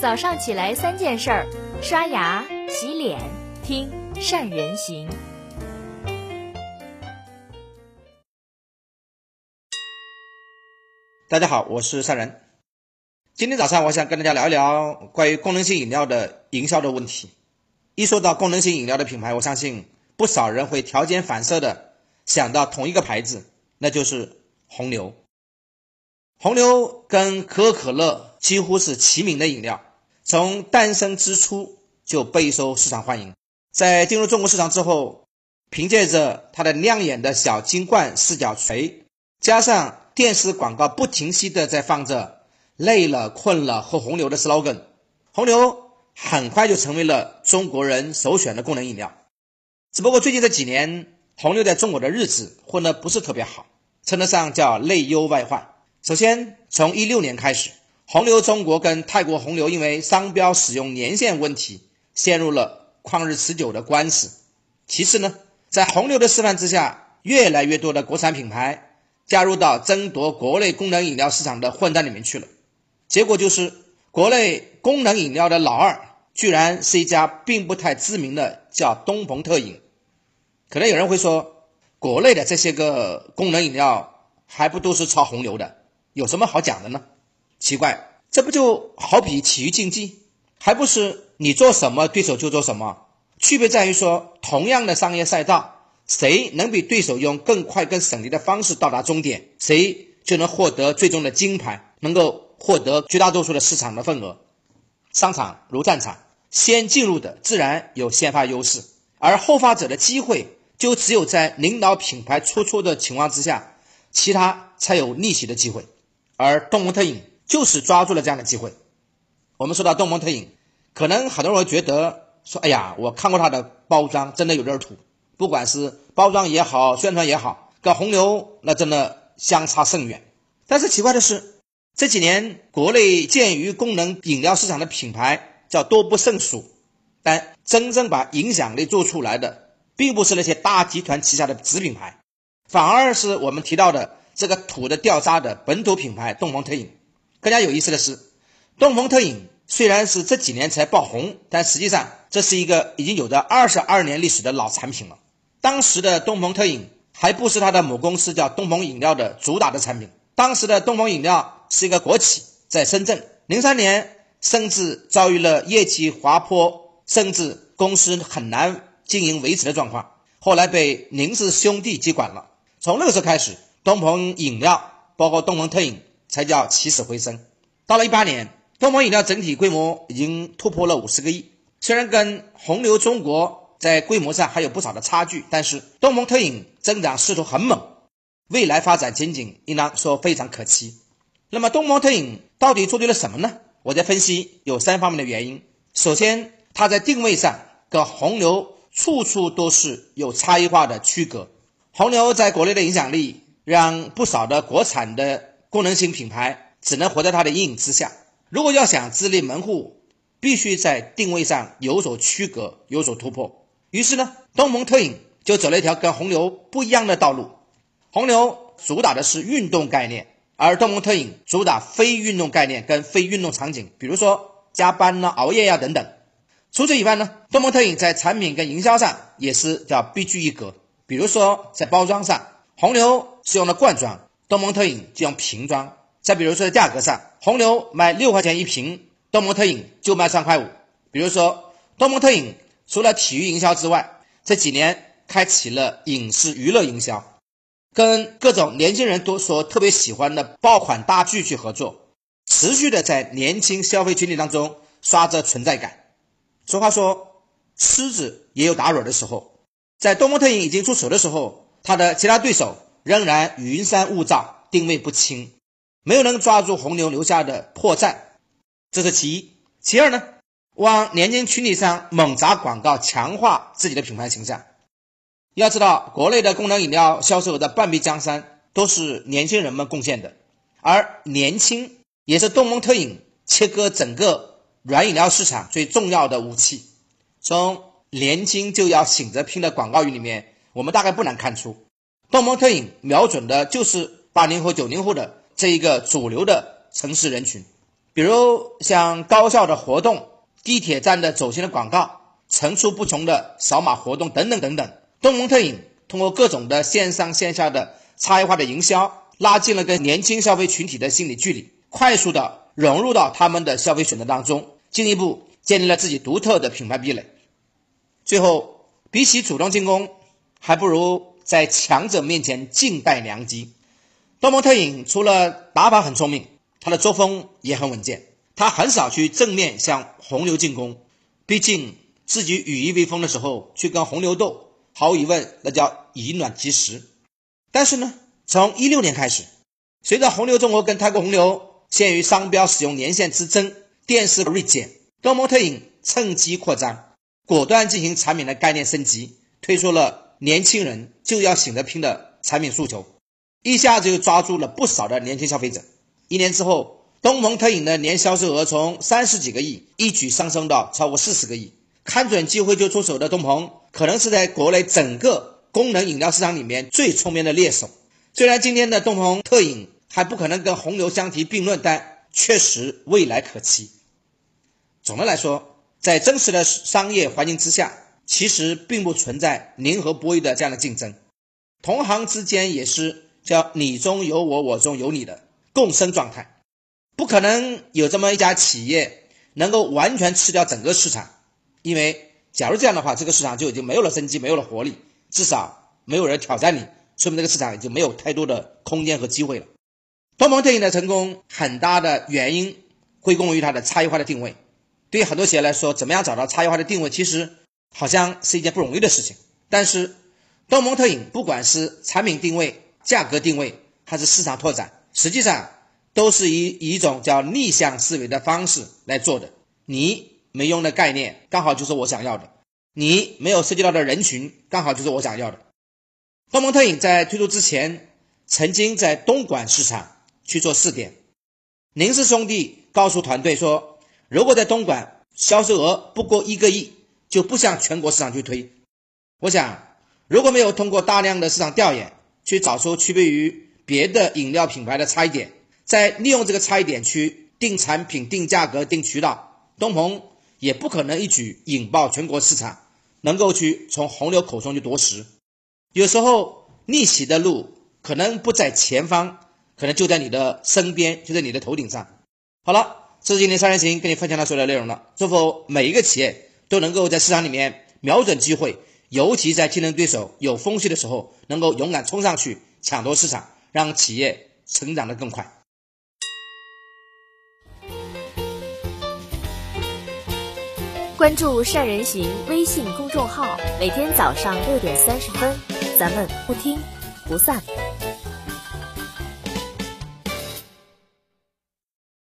早上起来三件事儿：刷牙、洗脸、听善人行。大家好，我是善人。今天早上我想跟大家聊一聊关于功能性饮料的营销的问题。一说到功能性饮料的品牌，我相信不少人会条件反射的想到同一个牌子，那就是红牛。红牛跟可口可乐几乎是齐名的饮料。从诞生之初就备受市场欢迎，在进入中国市场之后，凭借着它的亮眼的小金罐四角锤，加上电视广告不停息的在放着“累了困了喝红牛”的 slogan，红牛很快就成为了中国人首选的功能饮料。只不过最近这几年，红牛在中国的日子混得不是特别好，称得上叫内忧外患。首先，从一六年开始。红牛中国跟泰国红牛因为商标使用年限问题陷入了旷日持久的官司。其次呢，在红牛的示范之下，越来越多的国产品牌加入到争夺国内功能饮料市场的混战里面去了。结果就是，国内功能饮料的老二居然是一家并不太知名的叫东鹏特饮。可能有人会说，国内的这些个功能饮料还不都是抄红牛的，有什么好讲的呢？奇怪，这不就好比体育竞技，还不是你做什么对手就做什么？区别在于说，同样的商业赛道，谁能比对手用更快、更省力的方式到达终点，谁就能获得最终的金牌，能够获得绝大多数的市场的份额。商场如战场，先进入的自然有先发优势，而后发者的机会就只有在领导品牌出错的情况之下，其他才有逆袭的机会。而东鹏特饮。就是抓住了这样的机会。我们说到东鹏特饮，可能很多人会觉得说：“哎呀，我看过它的包装，真的有点土。不管是包装也好，宣传也好，跟红牛那真的相差甚远。”但是奇怪的是，这几年国内鉴于功能饮料市场的品牌叫多不胜数，但真正把影响力做出来的，并不是那些大集团旗下的子品牌，反而是我们提到的这个土的掉渣的本土品牌东鹏特饮。更加有意思的是，东鹏特饮虽然是这几年才爆红，但实际上这是一个已经有着二十二年历史的老产品了。当时的东鹏特饮还不是它的母公司叫东鹏饮料的主打的产品，当时的东鹏饮料是一个国企，在深圳。零三年甚至遭遇了业绩滑坡，甚至公司很难经营维持的状况，后来被宁氏兄弟接管了。从那个时候开始，东鹏饮料包括东鹏特饮。才叫起死回生。到了一八年，东鹏饮料整体规模已经突破了五十个亿。虽然跟红牛中国在规模上还有不少的差距，但是东鹏特饮增长势头很猛，未来发展前景应当说非常可期。那么东鹏特饮到底做对了什么呢？我在分析有三方面的原因。首先，它在定位上跟红牛处处都是有差异化的区隔。红牛在国内的影响力让不少的国产的。功能性品牌只能活在它的阴影之下。如果要想自立门户，必须在定位上有所区隔、有所突破。于是呢，东鹏特饮就走了一条跟红牛不一样的道路。红牛主打的是运动概念，而东鹏特饮主打非运动概念跟非运动场景，比如说加班呢、熬夜呀等等。除此以外呢，东鹏特饮在产品跟营销上也是叫别具一格。比如说在包装上，红牛是用的罐装。东鹏特饮就用瓶装，再比如说在价格上，红牛卖六块钱一瓶，东鹏特饮就卖三块五。比如说东鹏特饮除了体育营销之外，这几年开启了影视娱乐营销，跟各种年轻人都说特别喜欢的爆款大剧去合作，持续的在年轻消费群体当中刷着存在感。俗话说，狮子也有打软的时候，在东鹏特饮已经出手的时候，它的其他对手。仍然云山雾罩，定位不清，没有能抓住红牛留下的破绽，这是其一。其二呢，往年轻群体上猛砸广告，强化自己的品牌形象。要知道，国内的功能饮料销售额的半壁江山都是年轻人们贡献的，而年轻也是东鹏特饮切割整个软饮料市场最重要的武器。从“年轻就要醒着拼”的广告语里面，我们大概不难看出。东鹏特饮瞄准的就是八零后、九零后的这一个主流的城市人群，比如像高校的活动、地铁站的走线的广告、层出不穷的扫码活动等等等等。东蒙特饮通过各种的线上线下的差异化的营销，拉近了跟年轻消费群体的心理距离，快速的融入到他们的消费选择当中，进一步建立了自己独特的品牌壁垒。最后，比起主动进攻，还不如在强者面前静待良机。多蒙特影除了打法很聪明，他的作风也很稳健。他很少去正面向红牛进攻，毕竟自己羽翼未丰的时候去跟红牛斗，毫无疑问那叫以卵击石。但是呢，从一六年开始，随着红牛中国跟泰国红牛限于商标使用年限之争，电视锐减，多蒙特影趁机扩张，果断进行产品的概念升级，推出了年轻人就要醒得拼的产品诉求。一下子就抓住了不少的年轻消费者。一年之后，东鹏特饮的年销售额从三十几个亿一举上升到超过四十个亿。看准机会就出手的东鹏，可能是在国内整个功能饮料市场里面最聪明的猎手。虽然今天的东鹏特饮还不可能跟红牛相提并论，但确实未来可期。总的来说，在真实的商业环境之下，其实并不存在零和博弈的这样的竞争，同行之间也是。叫你中有我，我中有你的共生状态，不可能有这么一家企业能够完全吃掉整个市场，因为假如这样的话，这个市场就已经没有了生机，没有了活力，至少没有人挑战你，说明这个市场已经没有太多的空间和机会了。东鹏特饮的成功，很大的原因归功于它的差异化的定位。对于很多企业来说，怎么样找到差异化的定位，其实好像是一件不容易的事情。但是东鹏特饮不管是产品定位，价格定位还是市场拓展，实际上都是以一种叫逆向思维的方式来做的。你没用的概念，刚好就是我想要的；你没有涉及到的人群，刚好就是我想要的。东盟特饮在推出之前，曾经在东莞市场去做试点。宁氏兄弟告诉团队说，如果在东莞销售额不过一个亿，就不向全国市场去推。我想，如果没有通过大量的市场调研，去找出区别于别的饮料品牌的差异点，再利用这个差异点去定产品、定价格、定渠道，东鹏也不可能一举引爆全国市场，能够去从红牛口中去夺食。有时候逆袭的路可能不在前方，可能就在你的身边，就在你的头顶上。好了，这是今天三人行跟你分享的所有的内容了。祝福每一个企业都能够在市场里面瞄准机会。尤其在竞争对手有风险的时候，能够勇敢冲上去抢夺市场，让企业成长的更快。关注善人行微信公众号，每天早上六点三十分，咱们不听不散。